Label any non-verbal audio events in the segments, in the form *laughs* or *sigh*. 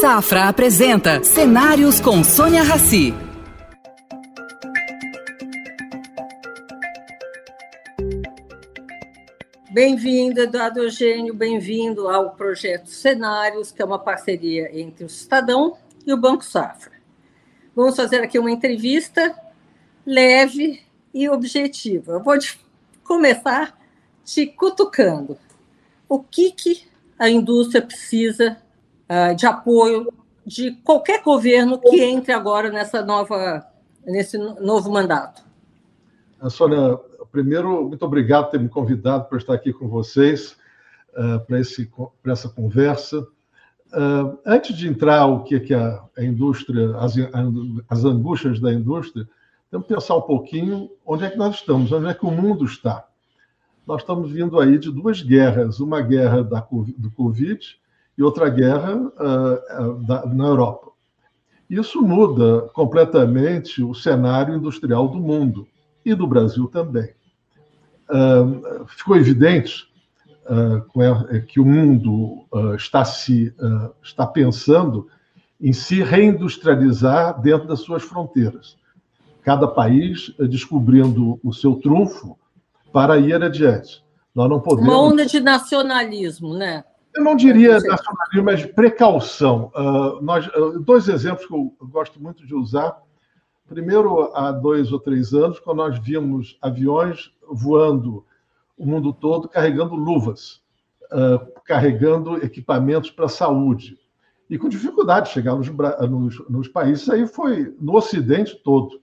Safra apresenta Cenários com Sônia Rassi. Bem-vindo, Eduardo Eugênio, bem-vindo ao projeto Cenários, que é uma parceria entre o Estadão e o Banco Safra. Vamos fazer aqui uma entrevista leve e objetiva. Eu vou começar te cutucando. O que, que a indústria precisa uh, de apoio de qualquer governo que entre agora nessa nova, nesse novo mandato? Sônia, primeiro, muito obrigado por ter me convidado para estar aqui com vocês uh, para, essa conversa. Antes de entrar o que, que a, a indústria, as, as angústias da indústria, temos que pensar um pouquinho onde é que nós estamos, onde é que o mundo está. Nós estamos vindo aí de duas guerras, uma guerra da, do Covid e outra guerra uh, da, na Europa. Isso muda completamente o cenário industrial do mundo e do Brasil também. Uh, ficou evidente que o mundo está se está pensando em se reindustrializar dentro das suas fronteiras. Cada país descobrindo o seu trunfo para ir adiante. Nós não podemos. Uma onda de nacionalismo, né? Eu não diria nacionalismo, mas precaução. Uh, nós, uh, dois exemplos que eu gosto muito de usar. Primeiro, há dois ou três anos, quando nós vimos aviões voando o mundo todo carregando luvas, uh, carregando equipamentos para a saúde. E com dificuldade de chegar nos, nos, nos países, aí foi no Ocidente todo.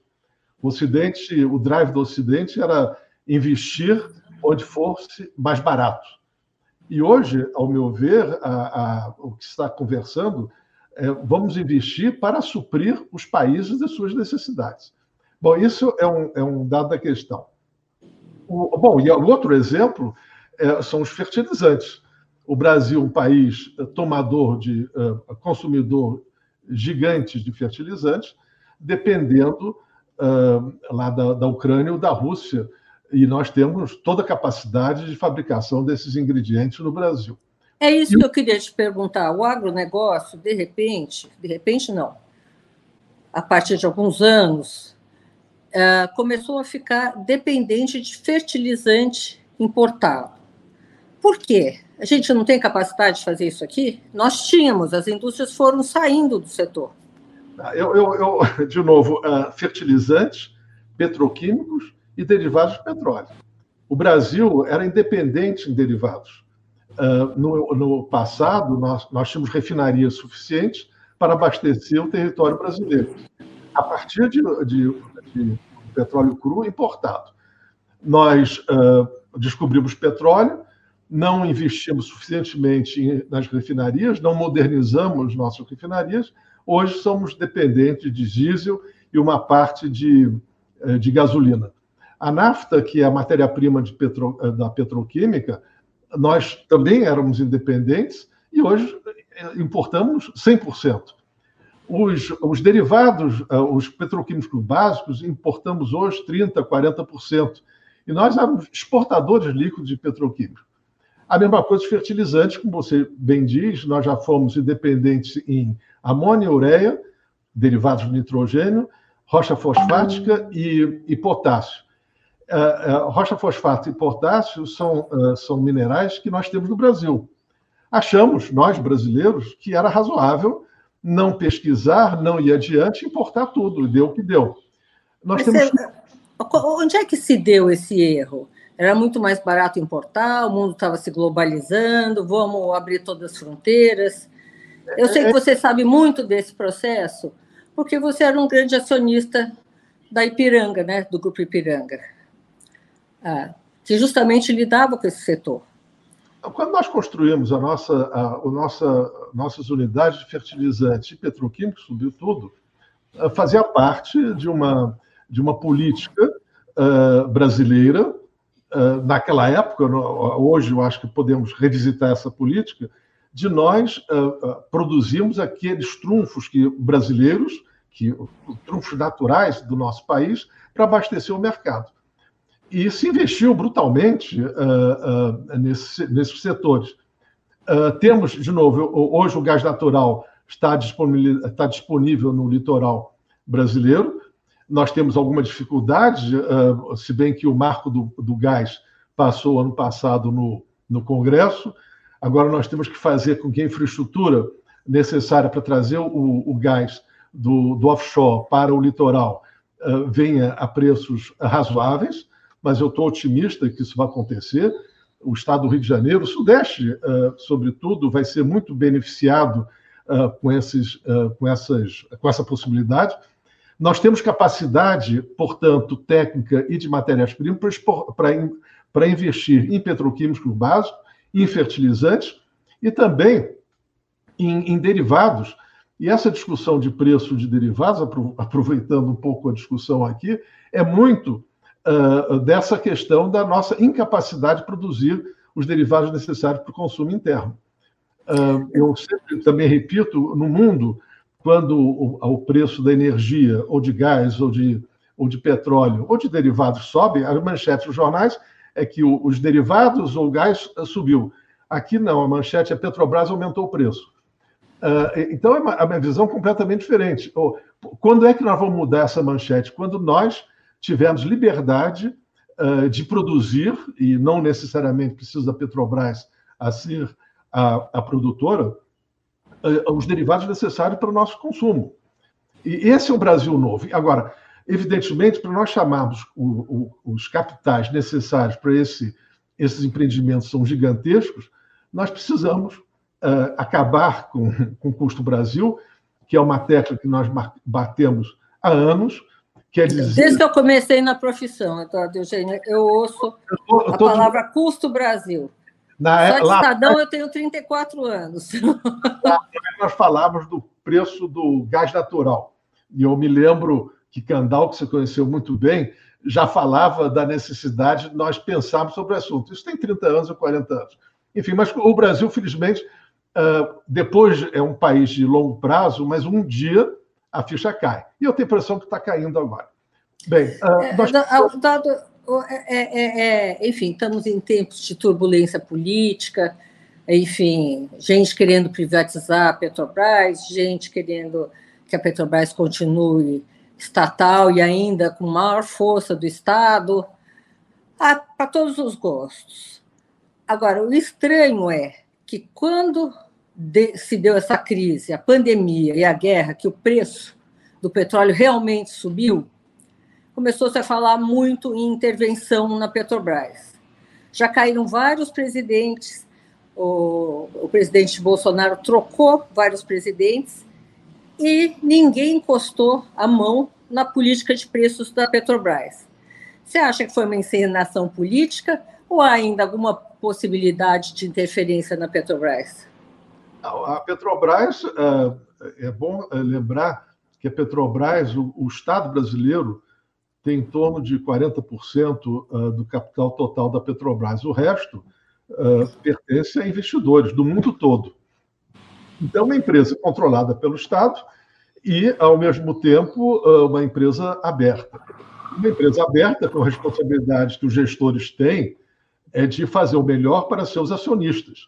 O Ocidente, o drive do Ocidente era investir onde fosse mais barato. E hoje, ao meu ver, a, a, o que está conversando é vamos investir para suprir os países das suas necessidades. Bom, isso é um, é um dado da questão. O, bom, e o outro exemplo é, são os fertilizantes. O Brasil, um país tomador de uh, consumidor gigante de fertilizantes, dependendo uh, lá da, da Ucrânia ou da Rússia e nós temos toda a capacidade de fabricação desses ingredientes no Brasil. É isso e... que eu queria te perguntar. O agronegócio, de repente, de repente não, a partir de alguns anos, uh, começou a ficar dependente de fertilizante importado. Por quê? A gente não tem capacidade de fazer isso aqui? Nós tínhamos, as indústrias foram saindo do setor. Eu, eu, eu de novo, uh, fertilizantes, petroquímicos e derivados de petróleo. O Brasil era independente em derivados. Uh, no, no, passado, nós, nós tínhamos refinarias suficientes para abastecer o território brasileiro, a partir de, de, de petróleo cru importado. Nós uh, descobrimos petróleo, não investimos suficientemente em, nas refinarias, não modernizamos nossas refinarias, hoje somos dependentes de diesel e uma parte de, eh, de gasolina. A nafta, que é a matéria-prima petro, eh, da petroquímica, nós também éramos independentes e hoje eh, importamos 100%. Os, os derivados, eh, os petroquímicos básicos, importamos hoje 30%, 40%. E nós éramos exportadores líquidos de petroquímicos. A mesma coisa os fertilizantes, como você bem diz, nós já fomos independentes em amônia, ureia, derivados de nitrogênio, rocha fosfática e, e potássio. Uh, uh, rocha fosfato e potássio são, uh, são minerais que nós temos no Brasil. Achamos, nós brasileiros, que era razoável não pesquisar, não ir adiante, importar tudo, e deu o que deu. Nós temos... Onde é que se deu esse erro? Era muito mais barato importar, o mundo estava se globalizando, vamos abrir todas as fronteiras. Eu sei que é, é. você sabe muito desse processo, porque você era um grande acionista da Ipiranga, né, do Grupo Ipiranga ah, que justamente lidava com esse setor. Quando nós construímos a nossa, a, a nossa, nossas unidades de fertilizantes e petroquímicos, subiu tudo, ah, fazia parte de uma, de uma política uh, brasileira, uh, naquela época, hoje eu acho que podemos revisitar essa política, de nós uh, produzirmos aqueles trunfos que, brasileiros, que, trunfos naturais do nosso país, para abastecer o mercado e se investiu brutalmente uh, uh, nesse, nesses setores. Uh, temos, de novo, hoje o gás natural está disponível, está disponível no litoral brasileiro. Nós temos alguma dificuldade, se bem que o marco do, do gás passou ano passado no, no Congresso. Agora nós temos que fazer com que a infraestrutura necessária para trazer o, o gás do, do, offshore para o litoral venha a preços razoáveis, mas eu estou otimista que isso vai acontecer. O estado do Rio de Janeiro, o Sudeste, uh, sobretudo, vai ser muito beneficiado uh, com, esses, com, essas, com essa possibilidade. Nós temos capacidade, portanto, técnica e de matérias-primas para investir em petroquímicos básicos, em fertilizantes e também em, em derivados. E essa discussão de preço de derivados, *laughs* aproveitando um pouco a discussão aqui, é muito uh, dessa questão da nossa incapacidade de produzir os derivados necessários para o consumo interno. Uh, eu sempre também repito, no mundo, quando o, o, preço da energia, ou de gás, ou de, ou de petróleo, ou de derivados sobe, as manchetes dos jornais é que o, os derivados ou o gás subiu. Aqui não, a manchete é Petrobras aumentou o preço. Uh, então é uma, é uma, visão completamente diferente. Quando é que nós vamos mudar essa manchete? Quando nós tivermos liberdade uh, de produzir, e não necessariamente precisa da Petrobras a ser a, a produtora, uh, os derivados necessários para o nosso consumo. E esse é o Brasil novo. Agora, evidentemente, para nós chamarmos o, o, os capitais necessários para esse, esses empreendimentos são gigantescos, nós precisamos uh, acabar com, com o custo Brasil, que é uma tecla que nós batemos há anos. Quer dizer... Desde que eu comecei na profissão, Eduardo Eugênio, eu ouço eu tô, eu tô a palavra custo Brasil. Na, Só de lá, Estadão eu tenho 34 anos. Lá, nós falávamos do preço do gás natural. E eu me lembro que Candal, que você conheceu muito bem, já falava da necessidade de nós pensarmos sobre o assunto. Isso tem 30 anos ou 40 anos. Enfim, mas o Brasil, felizmente, Uh, depois é um país de longo prazo, mas um dia a ficha cai. E eu tenho a impressão que está caindo agora. Bem, uh, nós... Dado, é, é, é, enfim, estamos em tempos de turbulência política, enfim, gente querendo privatizar a Petrobras, gente querendo que a Petrobras continue estatal e ainda com maior força do Estado, para todos os gostos. Agora, o estranho é que quando de, se deu essa crise, a pandemia e a guerra, que o preço do petróleo realmente subiu, começou-se a falar muito em intervenção na Petrobras. Já caíram vários presidentes, o, o presidente Bolsonaro trocou vários presidentes e ninguém encostou a mão na política de preços da Petrobras. Você acha que foi uma encenação política ou há ainda alguma possibilidade de interferência na Petrobras? A Petrobras, é, é bom é, lembrar que a Petrobras, o Estado brasileiro, tem em torno de 40% do capital total da Petrobras. O resto pertence a investidores do mundo todo. Então, é uma empresa controlada pelo Estado e, ao mesmo tempo, uma empresa aberta. Uma empresa aberta, com responsabilidades que os gestores têm, é de fazer o melhor para seus acionistas.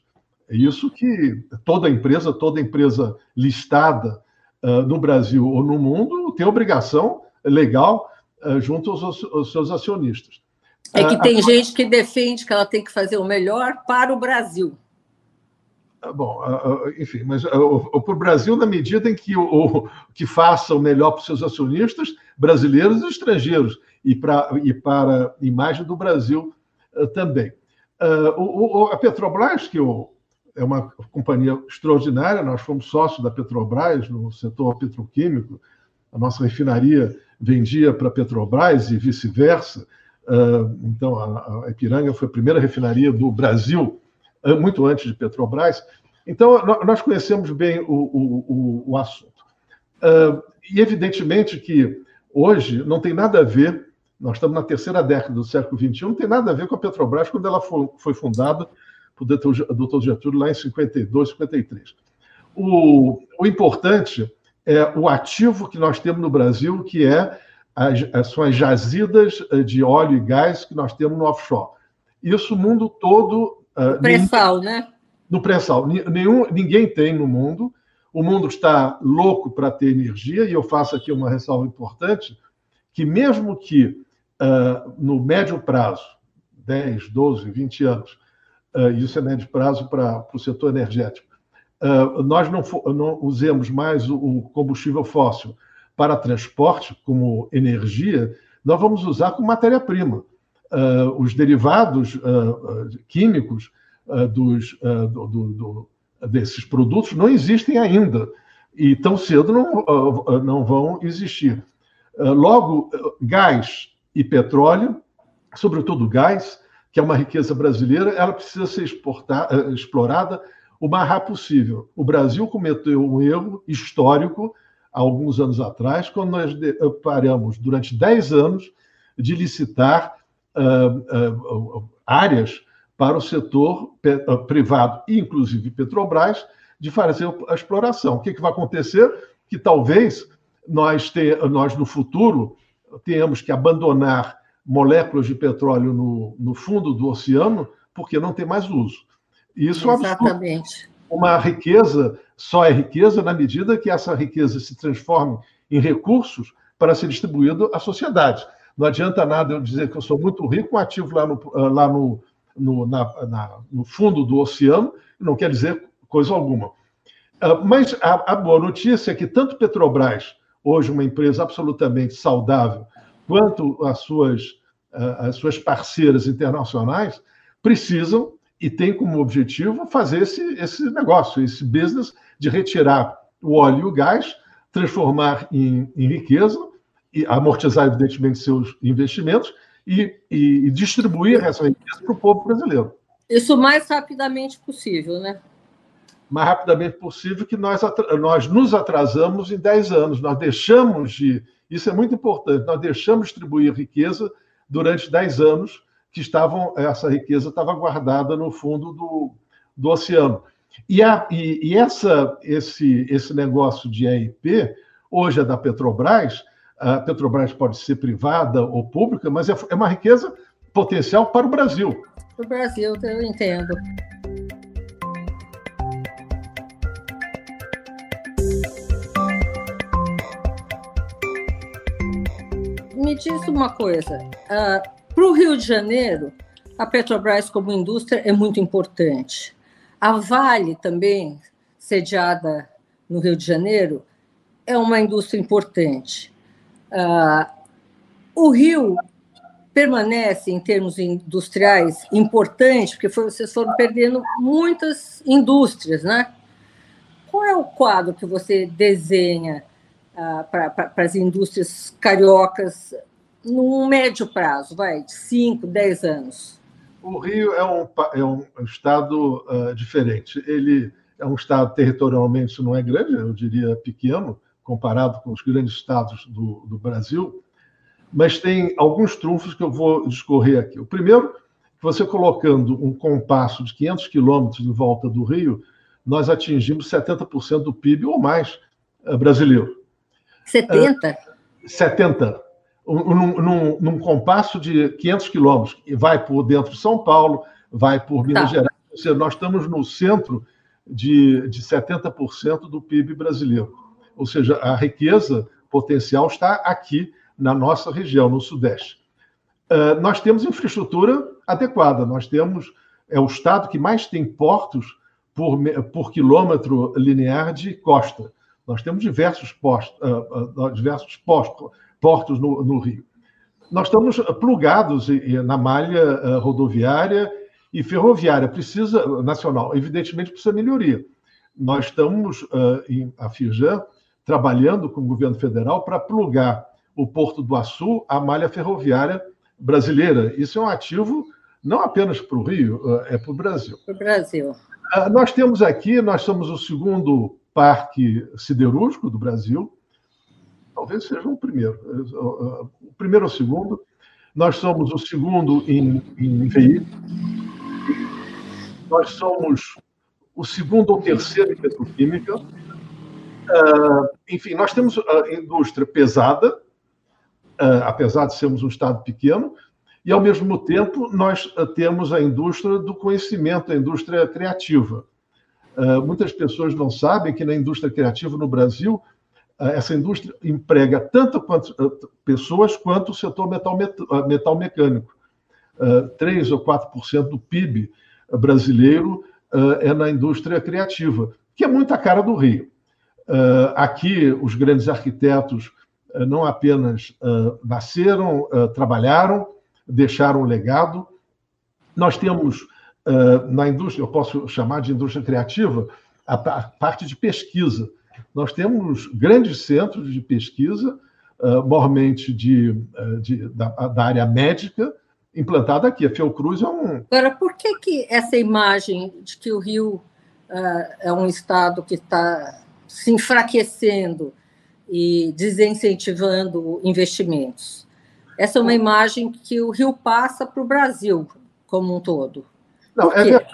É isso que toda empresa, toda empresa listada uh, no Brasil ou no mundo tem obrigação legal uh, junto aos, aos, seus acionistas. É que uh, tem gente que defende que ela tem que fazer o melhor para o Brasil. Bom, enfim, mas para o Brasil, na medida em que, o, o, que faça o melhor para os seus acionistas, brasileiros e estrangeiros, e, pra, e para a imagem do Brasil também. O, a Petrobras, que o, é uma companhia extraordinária. Nós fomos sócios da Petrobras no setor petroquímico. A nossa refinaria vendia para a Petrobras e vice-versa. Ah, então, a Ipiranga foi a primeira refinaria do Brasil, ah, muito antes de Petrobras. Então, nós conhecemos bem o, o, o assunto. Ah, e, evidentemente, que hoje não tem nada a ver, nós estamos na terceira década do século XXI, não tem nada a ver com a Petrobras quando ela foi fundada o doutor Getúlio lá em 52, 53. O, o importante é o ativo que nós temos no Brasil, que é as, são as jazidas eh, de óleo e gás que nós temos no offshore. Isso o mundo todo. Uh, pré-sal, né? No pré-sal. Nenhum, ninguém tem no mundo o mundo está louco para ter energia, e eu faço aqui uma ressalva importante, que mesmo que uh, no médio prazo, 10, 12, 20 anos, uh, isso é médio prazo para o setor energético, uh, nós não, não, usemos mais o, combustível fóssil para transporte como energia, nós vamos usar como matéria-prima. os derivados químicos dos, do, do, desses produtos não existem ainda e tão cedo não, não vão existir. Logo, gás e petróleo, sobretudo gás, que é uma riqueza brasileira, ela precisa ser exportar, ah, explorada o mais rápido possível. O Brasil cometeu um erro histórico há alguns anos atrás, quando nós paramos durante 10 anos de licitar uh, uh, áreas para o setor privado, inclusive Petrobras, de fazer a exploração. O que, que vai acontecer? Que talvez nós, te, nós, no futuro, tenhamos que abandonar moléculas de petróleo no, no fundo do oceano, porque não tem mais uso. Isso Exatamente. é uma riqueza, só é riqueza na medida que essa riqueza se transforme em recursos para ser distribuído à sociedade. Não adianta nada eu dizer que eu sou muito rico, um ativo lá no, lá no, no, na, na, no fundo do oceano, não quer dizer coisa alguma. Uh, mas a, a, boa notícia é que tanto Petrobras, hoje uma empresa absolutamente saudável, quanto as suas, as suas parceiras internacionais, precisam e têm como objetivo fazer esse, esse negócio, esse business de retirar o óleo e o gás, transformar em, em riqueza, e amortizar, evidentemente, seus investimentos e, e, e distribuir essa riqueza para o povo brasileiro. Isso o mais rapidamente possível, né? Mais rapidamente possível que nós, nós nos atrasamos em 10 anos. Nós deixamos de. Isso é muito importante, nós deixamos de distribuir riqueza durante 10 anos que estavam essa riqueza estava guardada no fundo do, do oceano. E, a, e, e essa, esse, esse negócio de EIP, hoje é da Petrobras, a Petrobras pode ser privada ou pública, mas é, é uma riqueza potencial para o Brasil. Para o Brasil, eu entendo. Diz uma coisa: uh, para o Rio de Janeiro, a Petrobras como indústria é muito importante. A Vale também, sediada no Rio de Janeiro, é uma indústria importante. Uh, o Rio permanece, em termos industriais, importante, porque foi, vocês foram perdendo muitas indústrias, né? Qual é o quadro que você desenha uh, para as indústrias cariocas num médio prazo, vai, de 5, 10 anos? O Rio é um, é um estado uh, diferente. Ele é um estado territorialmente não é grande, eu diria pequeno, comparado com os grandes estados do, do Brasil, mas tem alguns trunfos que eu vou discorrer aqui. O primeiro, você colocando um compasso de 500 quilômetros em volta do Rio, nós atingimos 70% do PIB ou mais uh, brasileiro. 70? Uh, 70. Num, num, num, compasso de 500 quilômetros, e vai por dentro de São Paulo, vai por Minas tá. Gerais. Ou seja, nós estamos no centro de, de 70% do PIB brasileiro. Ou seja, a riqueza potencial está aqui na nossa região, no Sudeste. Uh, nós temos infraestrutura adequada, nós temos. É o estado que mais tem portos por, por quilômetro linear de costa. Nós temos diversos, post, uh, uh, diversos post, portos no, no, Rio. Nós estamos plugados na malha rodoviária e ferroviária, precisa, nacional, evidentemente precisa melhoria. Nós estamos, em, a Firjan, trabalhando com o governo federal para plugar o Porto do Açu à malha ferroviária brasileira. Isso é um ativo não apenas para o Rio, eh, é para o Brasil. Para o Brasil. Ah, nós temos aqui, nós somos o segundo parque siderúrgico do Brasil, talvez seja o primeiro, o primeiro ou o segundo. Nós somos o segundo em, em veículos. Nós somos o segundo ou terceiro em petroquímica. Uh, enfim, nós temos a indústria pesada, uh, apesar de sermos um Estado pequeno, e, ao mesmo tempo, nós uh, temos a indústria do conhecimento, a indústria criativa. muitas pessoas não sabem que na indústria criativa no Brasil, essa indústria emprega tanto quanto, pessoas quanto o setor metal, metal mecânico. 3 ou 4% do PIB brasileiro é na indústria criativa, que é muito a cara do Rio. Aqui, os grandes arquitetos não apenas nasceram, trabalharam, deixaram um legado. Nós temos na indústria, eu posso chamar de indústria criativa, a parte de pesquisa. Nós temos grandes centros de pesquisa, mormente de, de da, da, área médica, implantada aqui. A Fiocruz é um. Agora, por que, que essa imagem de que o Rio uh, é um estado que está se enfraquecendo e desincentivando investimentos? Essa é uma imagem que o Rio passa para o Brasil como um todo. Não, é verdade,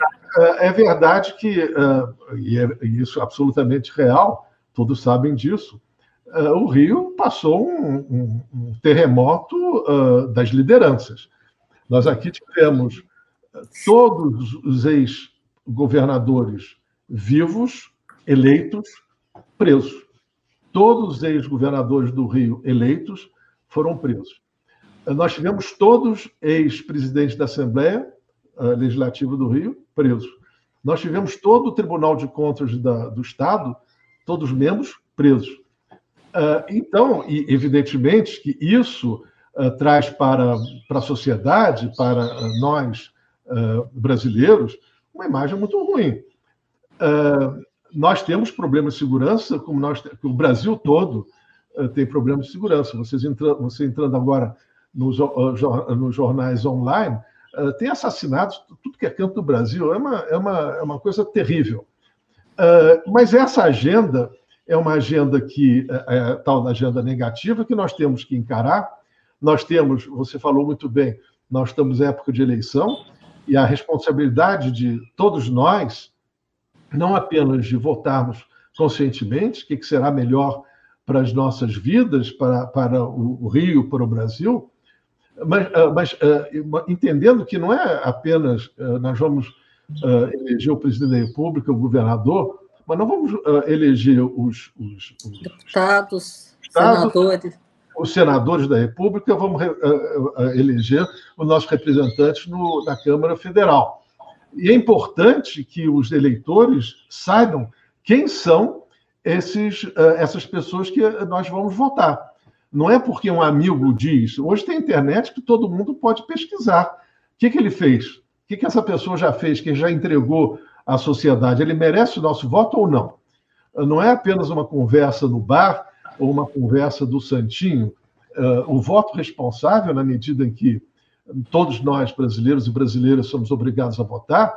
é verdade que, uh, e, é, isso é absolutamente real, todos sabem disso, uh, o Rio passou um, um, um terremoto uh, das lideranças. Nós aqui tivemos todos os ex-governadores vivos, eleitos, presos. Todos os ex-governadores do Rio eleitos foram presos. Nós tivemos todos ex-presidentes da Assembleia Legislativa do Rio presos. Nós tivemos todo o Tribunal de Contas da, do Estado, todos os membros presos. Então, evidentemente que isso uh, traz para, para a sociedade, para nós brasileiros, uma imagem muito ruim. nós temos problemas de segurança, como nós, o Brasil todo tem problemas de segurança. Vocês entra, você entrando agora nos, nos jornais online, tem assassinatos, tudo que é canto do Brasil, é uma, é uma, é uma coisa terrível. mas essa agenda é uma agenda que é, é tal da agenda negativa que nós temos que encarar nós temos, você falou muito bem, nós estamos em época de eleição e a responsabilidade de todos nós, não apenas de votarmos conscientemente, o que será melhor para as nossas vidas, para, para o, Rio, para o Brasil, mas, ah, mas ah, entendendo que não é apenas ah, nós vamos eleger o presidente da República, o governador, mas não vamos eleger os, os, os deputados, senadores os senadores da República, vamos eleger os nossos representantes no, na Câmara Federal. E é importante que os eleitores saibam quem são esses, essas pessoas que nós vamos votar. Não é porque um amigo diz. Hoje tem internet que todo mundo pode pesquisar. O que, que ele fez? O que, que essa pessoa já fez, que já entregou à sociedade? Ele merece o nosso voto ou não? Não é apenas uma conversa no bar ou uma conversa do Santinho, uh, o voto responsável, na medida em que todos nós, brasileiros e brasileiras, somos obrigados a votar,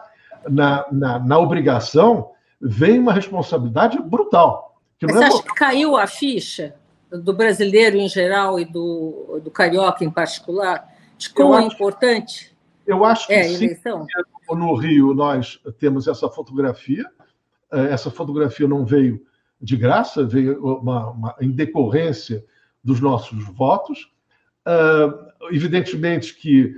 na, na, na obrigação vem uma responsabilidade brutal. Que Você é acha que caiu a ficha do brasileiro em geral e do, do carioca em particular, de como é importante eu acho que é, a eleição? Sim, no Rio nós temos essa fotografia, eh, essa fotografia não veio de graça, veio uma, uma em decorrência dos nossos votos. Uh, evidentemente que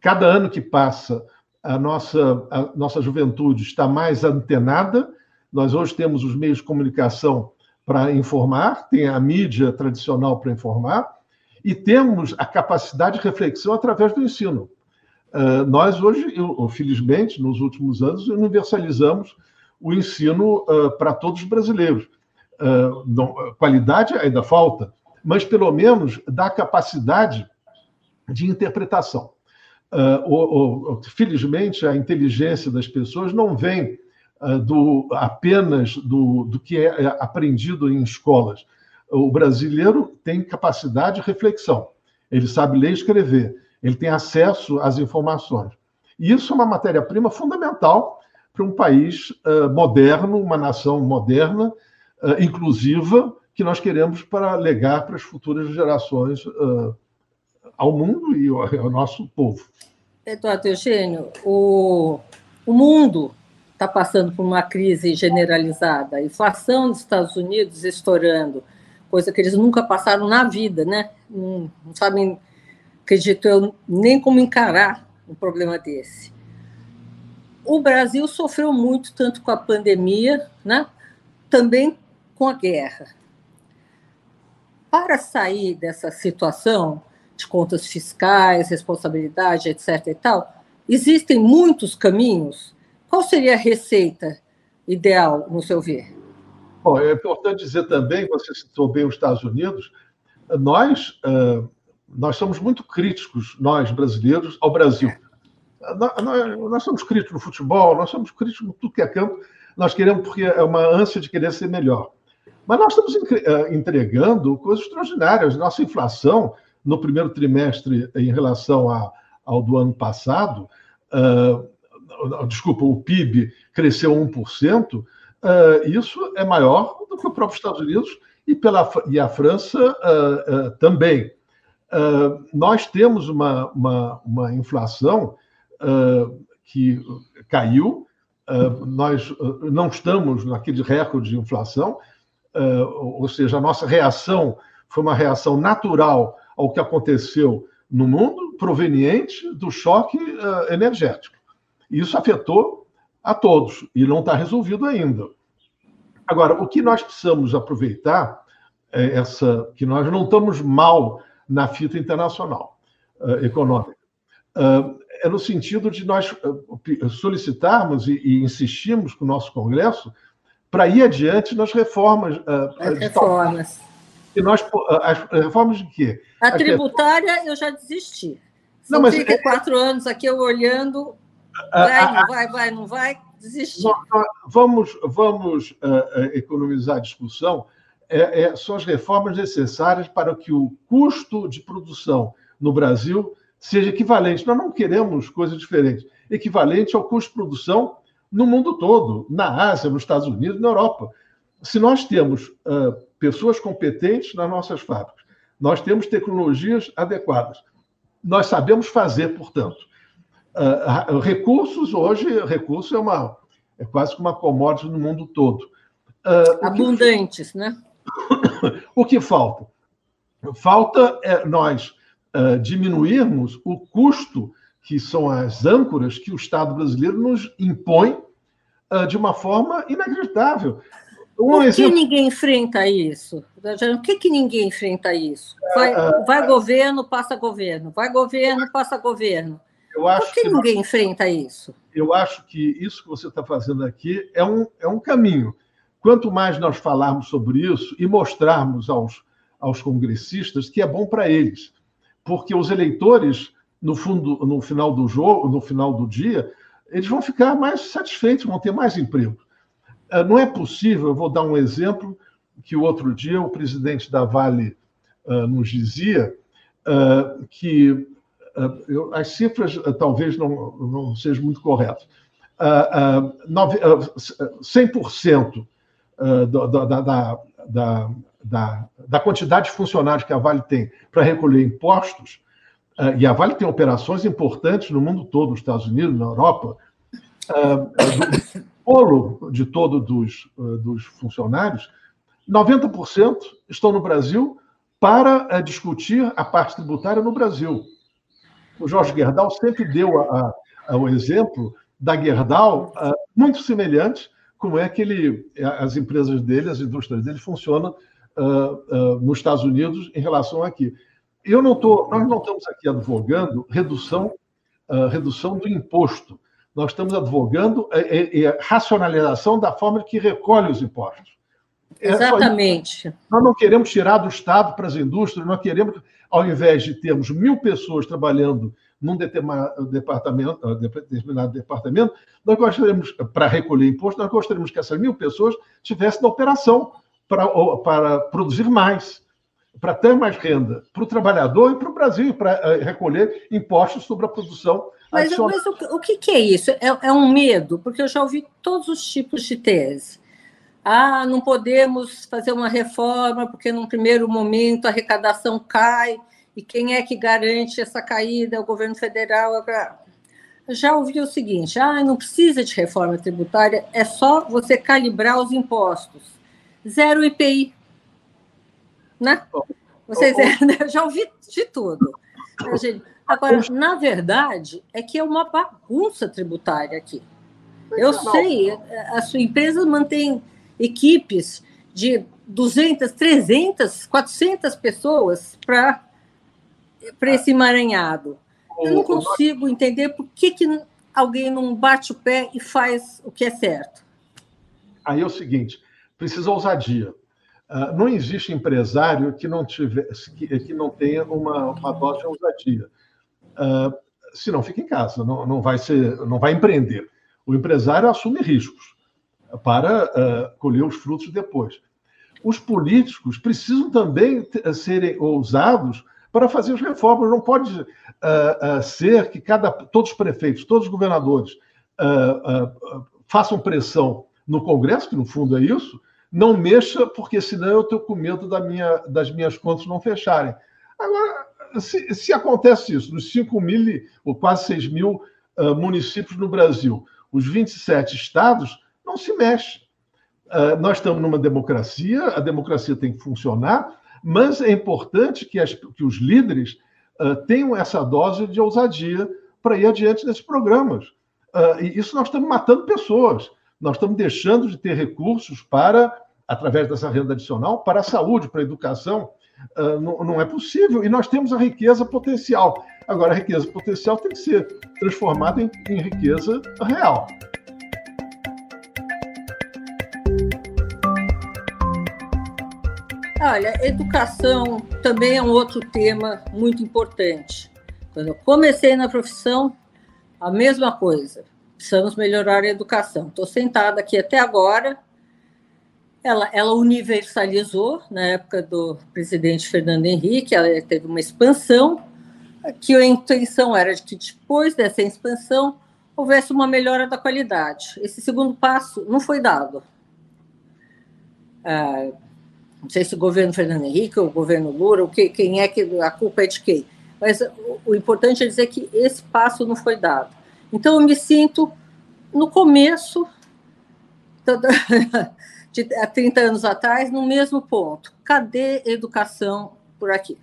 cada ano que passa, a nossa, a nossa juventude está mais antenada. Nós hoje temos os meios de comunicação para informar, tem a mídia tradicional para informar, e temos a capacidade de reflexão através do ensino. Uh, nós hoje, felizmente, nos últimos anos, universalizamos o ensino uh, para todos os brasileiros. Não, qualidade ainda falta, mas pelo menos dá capacidade de interpretação. Uh, o, o, felizmente, a inteligência das pessoas não vem do, apenas do, do que é, é aprendido em escolas. O brasileiro tem capacidade de reflexão, ele sabe ler e escrever, ele tem acesso às informações. E isso é uma matéria-prima fundamental para um país uh, moderno, uma nação moderna, uh, inclusiva, que nós queremos para legar para as futuras gerações uh, ao mundo e ao, ao, nosso povo. Eduardo Eugênio, o, o mundo está passando por uma crise generalizada, a inflação dos Estados Unidos estourando, coisa que eles nunca passaram na vida, né? Não, não sabem, acredito eu, nem como encarar um problema desse. o Brasil sofreu muito, tanto com a pandemia, né? também com a guerra. Para sair dessa situação de contas fiscais, responsabilidade, etc. e tal, existem muitos caminhos. Qual seria a receita ideal, no seu ver? Bom, é importante dizer também, você citou bem os Estados Unidos, nós, nós somos muito críticos, nós brasileiros, ao Brasil. Nós, nós somos críticos no futebol, nós somos críticos em tudo que é campo, nós queremos porque é uma ânsia de querer ser melhor. Mas nós estamos entregando coisas extraordinárias. Nossa inflação, no primeiro trimestre, em relação ao do ano passado, desculpa, o PIB cresceu 1%, uh, isso é maior do que o próprio Estados Unidos e, pela, e a França uh, também. nós temos uma, uma, uma inflação que caiu, nós não estamos naquele recorde de inflação, ou seja, a nossa reação foi uma reação natural ao que aconteceu no mundo, proveniente do choque energético. Isso afetou a todos e não está resolvido ainda. Agora, o que nós precisamos aproveitar é essa que nós não estamos mal na fita internacional uh, econômica. Uh, é no sentido de nós uh, solicitarmos e, e insistirmos com o nosso Congresso para ir adiante nas reformas. As reformas. E nós, as reformas de quê? A tributária eu já desisti. São não, mas 34 é... anos aqui eu olhando, Vai, não vai, vai, não vai, desistir. Vamos, vamos economizar a discussão. É, é, são as reformas necessárias para que o custo de produção no Brasil seja equivalente. Nós não queremos coisa diferente. Equivalente ao custo de produção no mundo todo, na Ásia, nos Estados Unidos, na Europa. Se nós temos uh, pessoas competentes nas nossas fábricas, nós temos tecnologias adequadas, nós sabemos fazer, portanto, Uh, recursos, hoje, recurso é, uma, é quase que uma commodity no mundo todo. Uh, Abundantes, que, né? *coughs* o que falta? Falta é nós uh, diminuirmos o custo, que são as âncoras que o Estado brasileiro nos impõe de uma forma inacreditável. Um Por que exemplo... ninguém enfrenta isso? Por que, que ninguém enfrenta isso? Vai, vai governo, passa governo. Vai governo, passa governo. Eu acho Por que, que ninguém nós, enfrenta isso? Eu acho que isso que você está fazendo aqui é um, é um caminho. Quanto mais nós falarmos sobre isso e mostrarmos aos, aos congressistas que é bom para eles, porque os eleitores, no fundo, no final do jogo, no final do dia, eles vão ficar mais satisfeitos, vão ter mais emprego. Ah, não é possível, eu vou dar um exemplo que o outro dia o presidente da Vale uh, nos dizia, uh, que as cifras uh, talvez não, não sejam muito corretas. Uh, 100% da, da, da, da, da quantidade de funcionários que a Vale tem para recolher impostos, e a Vale tem operações importantes no mundo todo, nos Estados Unidos, na Europa, do bolo de todos dos, dos funcionários, 90% estão no Brasil para discutir a parte tributária no Brasil o Jorge Gerdau sempre deu a, a, o exemplo da Gerdau a, muito semelhante como é que ele, as empresas dele, as indústrias dele funcionam nos Estados Unidos em relação aqui. Eu não tô, nós não estamos aqui advogando redução, redução do imposto. Nós estamos advogando a, a, a racionalização da forma que recolhe os impostos. É Exatamente. nós não queremos tirar do Estado para as indústrias, nós queremos, ao invés de termos mil pessoas trabalhando num determinado departamento, ah, determinado departamento nós gostaríamos, para recolher imposto, nós gostaríamos que essas mil pessoas tivessem na operação para, para produzir mais, para ter mais renda para o trabalhar e para o Brasil, para ah, recolher impostos sobre a produção. Mas, mas o, o que, que, é isso? É, é um medo? Porque eu já ouvi todos os tipos de tese ah, não podemos fazer uma reforma porque, num primeiro momento, a arrecadação cai e quem é que garante essa caída? É o governo federal. Já ouvi o seguinte: ah, não precisa de reforma tributária, é só você calibrar os impostos. Zero IPI. Né? Vocês *laughs* já ouvi de tudo. Agora, na verdade, é que é uma bagunça tributária aqui. Eu sei, a sua empresa mantém equipes de 200, 300, 400 pessoas para esse emaranhado. Eu não consigo entender por que, que alguém não bate o pé e faz o que é certo. Aí é o seguinte: precisa ousadia. Uh, não existe empresário que não, tiver, que, que não tenha uma, uma dose de ousadia. Uh, se não, fica em casa, não, não, vai ser, não vai empreender. O empresário assume riscos para uh, colher os frutos depois. Os políticos precisam também serem ousados para fazer as reformas. Não pode uh, uh, ser que cada, todos os prefeitos, todos os governadores façam pressão no Congresso, que no fundo é isso, não mexa, porque senão eu estou com medo da minha, das minhas contas não fecharem. Agora, se, se acontece isso, nos 5 mil ou quase 6 mil uh, municípios no Brasil, os 27 estados, não se mexe. Uh, nós estamos numa democracia, a democracia tem que funcionar, mas é importante que, as, que os líderes uh, tenham essa dose de ousadia para ir adiante nesses programas. e isso nós estamos matando pessoas. Nós estamos deixando de ter recursos para, através dessa renda adicional, para a saúde, para a educação. Uh, não, não, é possível. E nós temos a riqueza potencial. Agora, a riqueza potencial tem que ser transformada em, em riqueza real. Olha, educação também é um outro tema muito importante. Quando eu comecei na profissão, a mesma coisa. Precisamos melhorar a educação. Estou sentada aqui até agora, ela, ela universalizou na época do presidente Fernando Henrique, ela teve uma expansão, que a intenção era de que depois dessa expansão houvesse uma melhora da qualidade. Esse segundo passo não foi dado. Ah, não sei se o governo Fernando Henrique ou o governo Lula, que, quem é que a culpa é de quem. Mas o, o importante é dizer que esse passo não foi dado. Então eu me sinto no começo toda, *laughs* de há 30 anos atrás, no mesmo ponto. Cadê educação por aqui?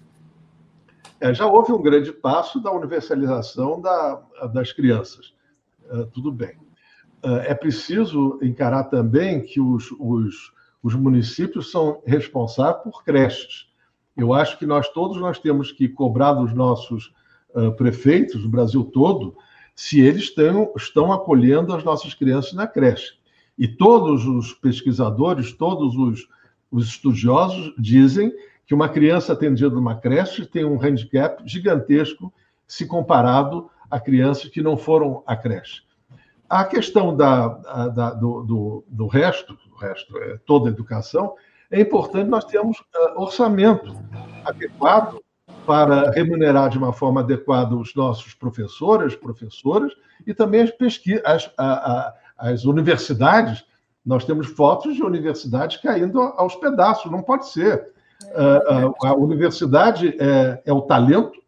É, já houve um grande passo da universalização da, das crianças. Uh, tudo bem. Uh, é preciso encarar também que os, os, os municípios são responsáveis por creches. Eu acho que nós todos nós temos que cobrar dos nossos uh, prefeitos, do Brasil todo, se eles estão, estão acolhendo as nossas crianças na creche. E todos os pesquisadores, todos os, os estudiosos dizem que uma criança atendida numa creche tem um handicap gigantesco se comparado a crianças que não foram à creche. A questão da, da, do, do, do, resto, resto é toda a educação, é importante nós termos uh, orçamento adequado para remunerar de uma forma adequada os nossos professores, professoras e também as pesquisas, as, a, a, as universidades, nós temos fotos de universidades caindo aos pedaços, não pode ser. É a, a universidade é, é, o talento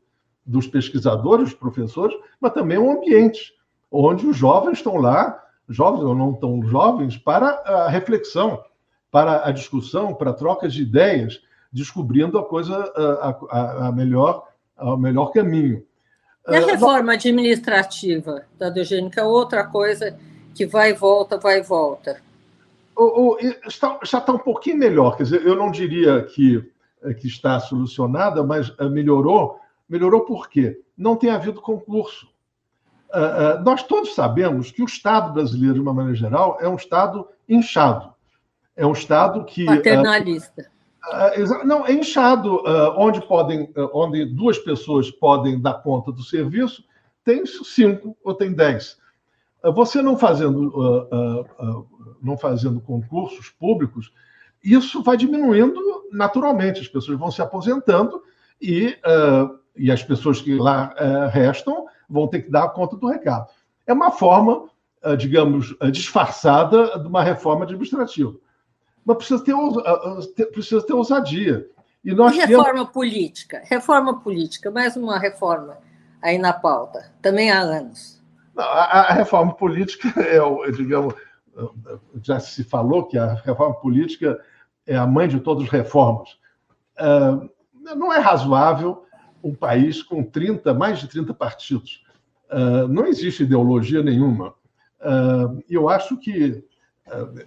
dos pesquisadores, dos professores, mas também um ambiente onde os jovens estão lá, jovens ou não tão jovens, para a reflexão, para a discussão, para trocas de ideias, descobrindo a coisa, a, a, a melhor, o melhor caminho. E a reforma administrativa da Eugênica é outra coisa que vai e volta, vai e volta. O, o, está, já está um pouquinho melhor, quer dizer, eu não diria que, que está solucionada, mas é, melhorou. Melhorou por quê? Não tem havido concurso. Uh, uh, nós todos sabemos que o Estado brasileiro, de uma maneira geral, é um Estado inchado. É um Estado que. Paternalista. Uh, não, é inchado, onde, podem, onde duas pessoas podem dar conta do serviço, tem cinco ou tem dez. Você não fazendo, uh, uh, uh, não fazendo concursos públicos, isso vai diminuindo naturalmente. As pessoas vão se aposentando e, e as pessoas que lá restam vão ter que dar conta do recado. É uma forma, digamos, disfarçada de uma reforma administrativa. Mas precisa ter, precisa ter ousadia. E, nós e reforma temos... política? Reforma política, mais uma reforma aí na pauta, também há anos. A, a reforma política é, digamos, já se falou que a reforma política é a mãe de todas as reformas. Não é razoável um país com 30, mais de 30 partidos. Uh, não existe ideologia nenhuma. eu acho que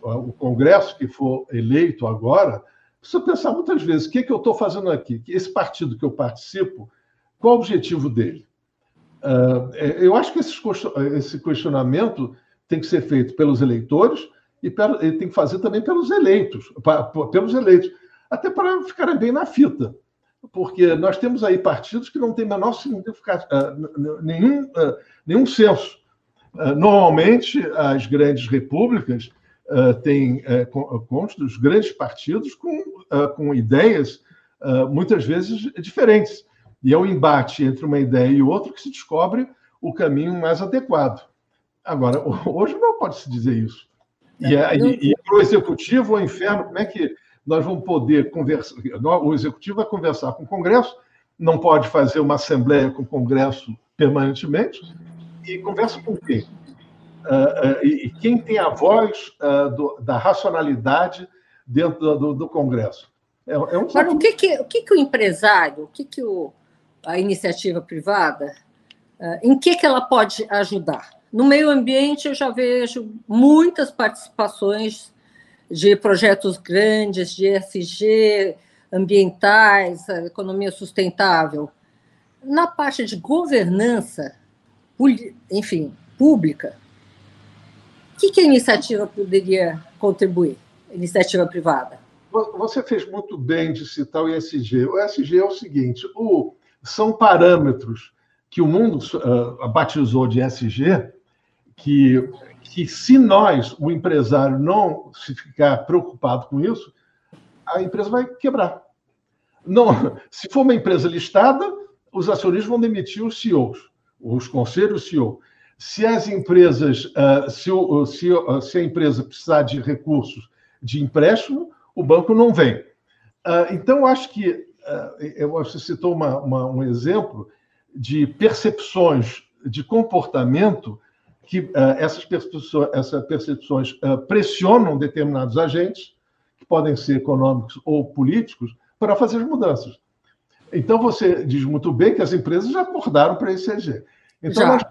o Congresso que for eleito agora precisa pensar muitas vezes o que, é que eu estou fazendo aqui, esse partido que eu participo, qual o objetivo dele? Eu acho que esse questionamento tem que ser feito pelos eleitores e tem que fazer também pelos eleitos, pelos eleitos, até para ficarem bem na fita porque nós temos aí partidos que não têm menor significado, uh, nenhum, uh, nenhum senso. Uh, normalmente, as grandes repúblicas têm uh, os grandes partidos com, com ideias muitas vezes diferentes. E é o embate entre uma ideia e outra que se descobre o caminho mais adequado. Agora, *laughs* hoje não pode se dizer isso. E, é, e, e para o executivo, o inferno, como é que nós vamos poder conversar, o executivo vai conversar com o Congresso, não pode fazer uma assembleia com o Congresso permanentemente, e conversa com quem? Uh, uh, e, quem tem a voz do, da racionalidade dentro do, do Congresso? É, é um Mas o que, que, o que, que o empresário, o que, que o, a iniciativa privada, em que, que ela pode ajudar? No meio ambiente, eu já vejo muitas participações de projetos grandes, de ESG, ambientais, economia sustentável. Na parte de governança, enfim, pública, o que, que a iniciativa poderia contribuir, iniciativa privada? Você fez muito bem de citar o ESG. O ESG é o seguinte: o, são parâmetros que o mundo uh, batizou de ESG, que que se nós, o empresário, não se ficar preocupado com isso, a empresa vai quebrar. Não, *laughs* se for uma empresa listada, os acionistas vão demitir os CEOs, os conselhos CEO. Se as empresas, ah, se, se, ah, se a empresa precisar de recursos de empréstimo, o banco não vem. Ah, então, acho que você citou uma, uma, um exemplo de percepções de comportamento que uh, essas, percepções, essas percepções uh, pressionam determinados agentes, que podem ser econômicos ou políticos, para fazer as mudanças. Então, você diz muito bem que as empresas já acordaram para esse ESG. Então, nós,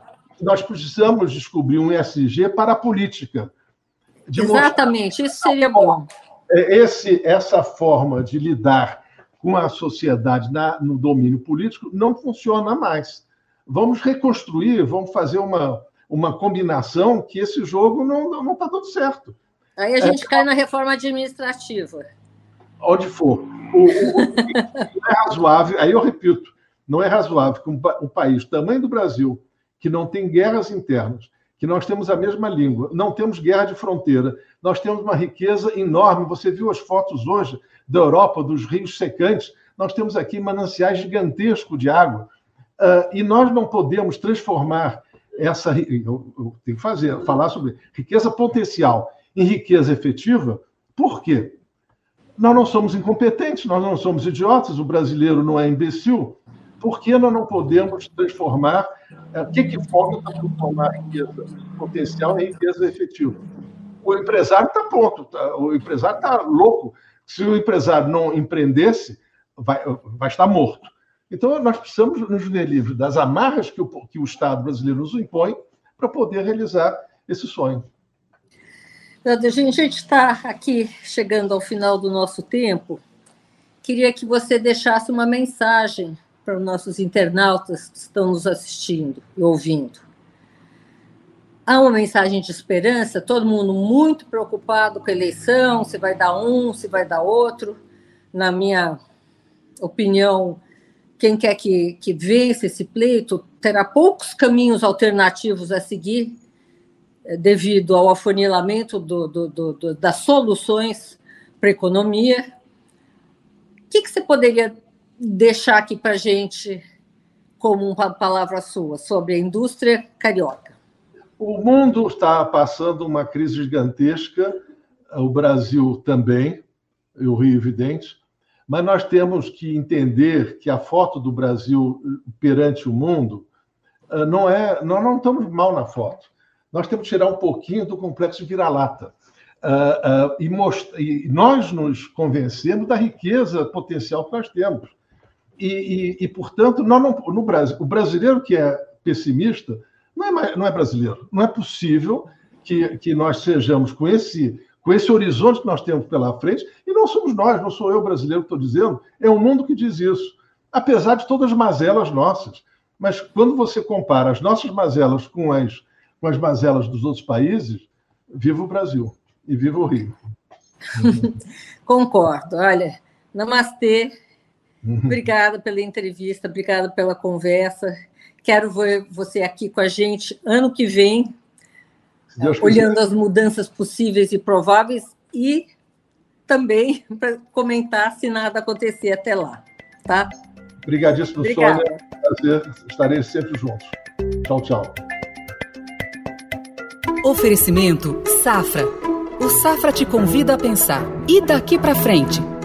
nós, precisamos descobrir um ESG para a política. Exatamente, isso seria bom. É, esse, essa forma de lidar com a sociedade na, no domínio político não funciona mais. Vamos reconstruir, vamos fazer uma, uma combinação que esse jogo não está dando certo. Aí a gente é, cai na reforma administrativa. Onde for. O, o, não é razoável, aí eu repito, não é razoável que um, um país tamanho do Brasil, que não tem guerras internas, que nós temos a mesma língua, não temos guerra de fronteira, nós temos uma riqueza enorme. Você viu as fotos hoje da Europa, dos rios secantes, nós temos aqui mananciais gigantescos de água. Uh, e nós não podemos transformar essa eu, eu tenho que fazer, falar sobre riqueza potencial em riqueza efetiva. Por quê? Nós não somos incompetentes, nós não somos idiotas, o brasileiro não é imbecil. Por que nós não podemos transformar? É, que, que para transformar a riqueza potencial em riqueza efetiva? O empresário está pronto, tá, o empresário está louco. Se o empresário não empreendesse, vai, vai estar morto. Então, nós precisamos nos ver livres das amarras que o, que o Estado brasileiro nos impõe para poder realizar esse sonho. A gente está aqui chegando ao final do nosso tempo. Queria que você deixasse uma mensagem para os nossos internautas que estão nos assistindo e ouvindo. Há uma mensagem de esperança, todo mundo muito preocupado com a eleição, se vai dar um, se vai dar outro. Na minha opinião, quem quer que, que vença esse pleito terá poucos caminhos alternativos a seguir, eh, devido ao afunilamento do, do, do, das soluções para a economia. O que, que você poderia deixar aqui para a gente como uma palavra sua sobre a indústria carioca? O mundo está passando uma crise gigantesca, o Brasil também, e o Rio evidente, mas nós temos que entender que a foto do Brasil perante o mundo ah, não é. Nós não estamos mal na foto. Nós temos que tirar um pouquinho do complexo vira-lata. E, most... e, nós nos convencemos da riqueza potencial que nós temos. E, e, e portanto, nós não, no Brasil, o brasileiro que é pessimista não é, não é brasileiro. Não é possível que, que nós sejamos com esse, com esse horizonte que nós temos pela frente, e não somos nós, não sou eu brasileiro que estou dizendo, é o mundo que diz isso. Apesar de todas as mazelas nossas. Mas quando você compara as nossas mazelas com as, com as mazelas dos outros países, viva o Brasil e viva o Rio. *laughs* Concordo. Olha, namastê. Uhum. Obrigada pela entrevista, obrigada pela conversa. Quero ver você aqui com a gente ano que vem, olhando as mudanças possíveis e prováveis e também *laughs* para comentar se nada acontecer até lá, tá? Obrigadíssimo, Obrigada. Sônia. Prazer. Estarei sempre juntos. Tchau, tchau. Oferecimento Safra. O Safra te convida a pensar. E daqui para frente?